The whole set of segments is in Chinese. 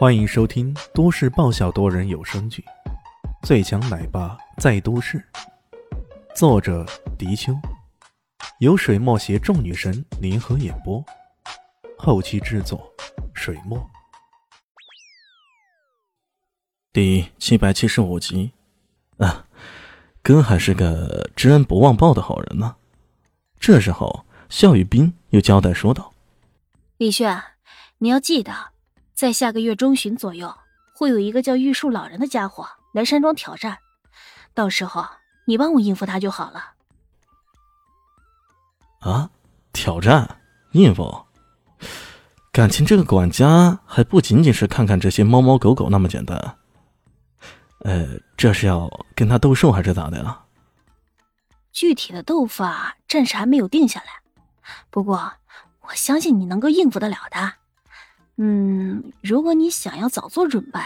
欢迎收听都市爆笑多人有声剧《最强奶爸在都市》，作者：迪秋，由水墨携众女神联合演播，后期制作：水墨。第七百七十五集，啊，哥还是个知恩不忘报的好人呢。这时候，肖雨斌又交代说道：“李炫，你要记得。”在下个月中旬左右，会有一个叫玉树老人的家伙来山庄挑战，到时候你帮我应付他就好了。啊，挑战应付？感情这个管家还不仅仅是看看这些猫猫狗狗那么简单。呃，这是要跟他斗兽还是咋的呀？具体的斗法暂时还没有定下来，不过我相信你能够应付得了的。嗯，如果你想要早做准备，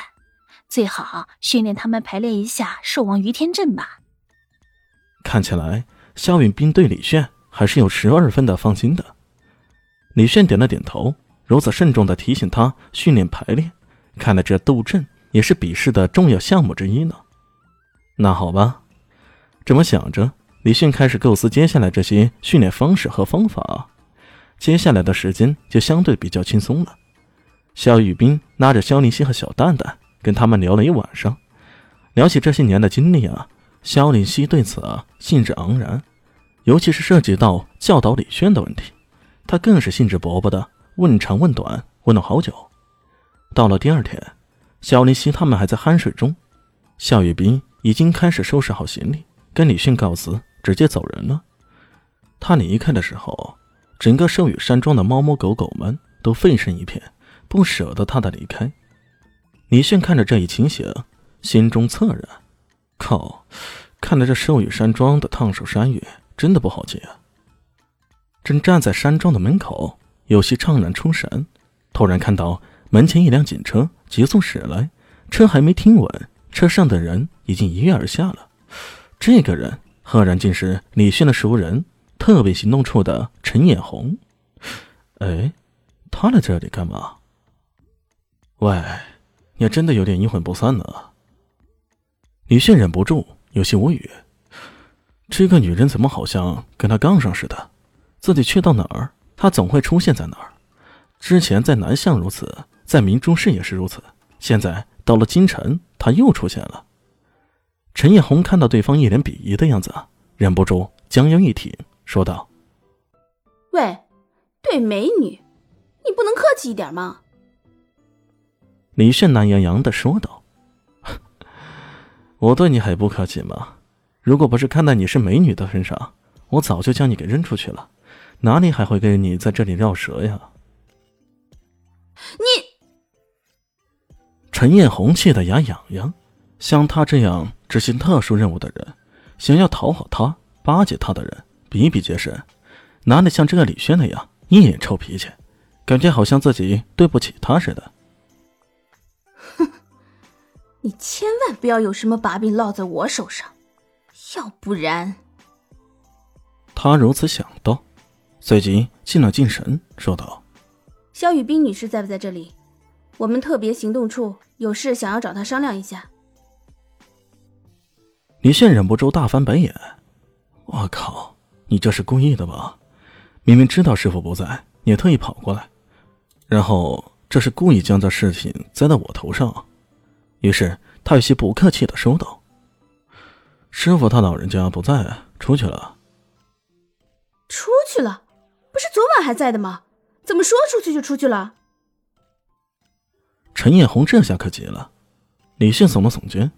最好训练他们排练一下兽王于天阵吧。看起来肖允斌对李炫还是有十二分的放心的。李炫点了点头，如此慎重的提醒他训练排练，看来这斗阵也是比试的重要项目之一呢。那好吧，这么想着，李炫开始构思接下来这些训练方式和方法。接下来的时间就相对比较轻松了。肖雨斌拉着肖林熙和小蛋蛋，跟他们聊了一晚上。聊起这些年的经历啊，肖林熙对此啊兴致盎然，尤其是涉及到教导李轩的问题，他更是兴致勃勃的问长问短，问了好久。到了第二天，肖林熙他们还在酣睡中，肖雨斌已经开始收拾好行李，跟李迅告辞，直接走人了。他离开的时候，整个寿雨山庄的猫猫狗狗们都沸声一片。不舍得他的离开，李炫看着这一情形，心中恻然。靠，看来这寿宇山庄的烫手山芋真的不好接！正站在山庄的门口，有些怅然出神，突然看到门前一辆警车急速驶来，车还没停稳，车上的人已经一跃而下了。这个人赫然竟是李炫的熟人，特别行动处的陈眼红。哎，他来这里干嘛？喂，你真的有点阴魂不散呢。李迅忍不住有些无语，这个女人怎么好像跟他杠上似的？自己去到哪儿，她总会出现在哪儿。之前在南巷如此，在明珠市也是如此，现在到了京城，她又出现了。陈艳红看到对方一脸鄙夷的样子，忍不住将腰一挺，说道：“喂，对美女，你不能客气一点吗？”李炫懒洋洋的说道：“ 我对你还不客气吗？如果不是看在你是美女的份上，我早就将你给扔出去了，哪里还会跟你在这里绕舌呀？”你，陈艳红气得牙痒痒。像他这样执行特殊任务的人，想要讨好他、巴结他的人比比皆是，哪里像这个李轩那样一脸臭脾气，感觉好像自己对不起他似的。你千万不要有什么把柄落在我手上，要不然……他如此想到，随即静了静神，说道：“肖雨冰女士在不在这里？我们特别行动处有事想要找她商量一下。”李现忍不住大翻白眼：“我靠，你这是故意的吧？明明知道师傅不在，你也特意跑过来，然后这是故意将这事情栽到我头上。”于是他有些不客气的说道：“师傅他老人家不在，出去了。出去了？不是昨晚还在的吗？怎么说出去就出去了？”陈艳红这下可急了，李现耸了耸肩：“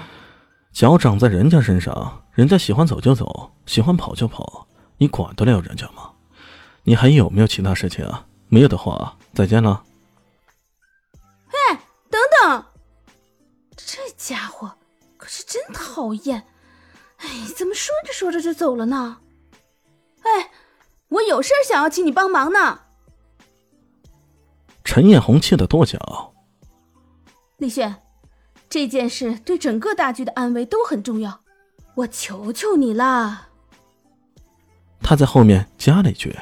脚长在人家身上，人家喜欢走就走，喜欢跑就跑，你管得了人家吗？你还有没有其他事情啊？没有的话，再见了。”家伙可是真讨厌！哎，怎么说着说着就走了呢？哎，我有事想要请你帮忙呢。陈艳红气得跺脚。李炫，这件事对整个大局的安危都很重要，我求求你啦。他在后面加了一句：“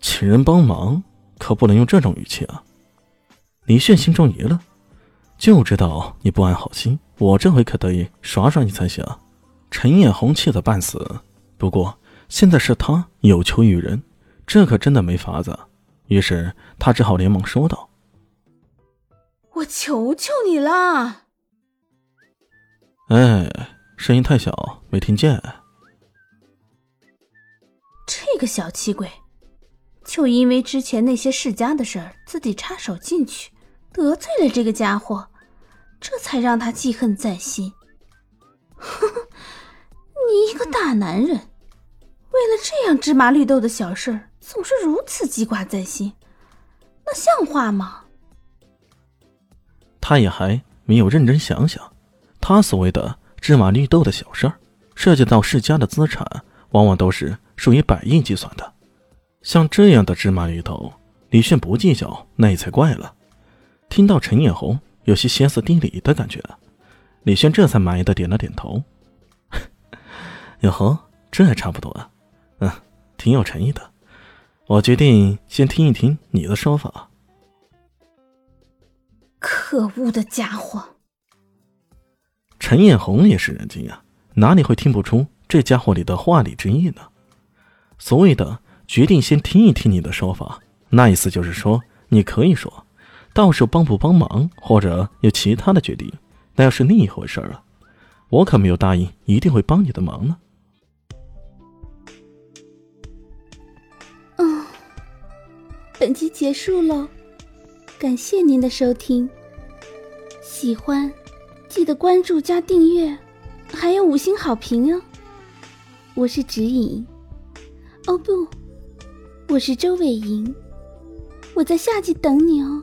请人帮忙，可不能用这种语气啊。”李炫心中一愣，就知道你不安好心，我这回可得以耍耍你才行。陈艳红气得半死，不过现在是他有求于人，这可真的没法子。于是他只好连忙说道：“我求求你了。”哎，声音太小，没听见。这个小气鬼，就因为之前那些世家的事儿，自己插手进去，得罪了这个家伙，这才让他记恨在心。哼哼。你一个大男人，为了这样芝麻绿豆的小事儿总是如此记挂在心，那像话吗？他也还没有认真想想，他所谓的芝麻绿豆的小事儿，涉及到世家的资产，往往都是数以百亿计算的。像这样的芝麻绿豆，李炫不计较，那也才怪了。听到陈艳红有些歇斯底里的感觉，李轩这才满意的点了点头。哟呵，这还差不多啊，嗯，挺有诚意的。我决定先听一听你的说法。可恶的家伙！陈艳红也是人精啊，哪里会听不出这家伙里的话里之意呢？所谓的决定先听一听你的说法，那意思就是说你可以说，到时候帮不帮忙或者有其他的决定，那又是另一回事了。我可没有答应一定会帮你的忙呢。本集结束喽，感谢您的收听。喜欢记得关注加订阅，还有五星好评哦。我是指引，哦不，我是周伟莹，我在下集等你哦。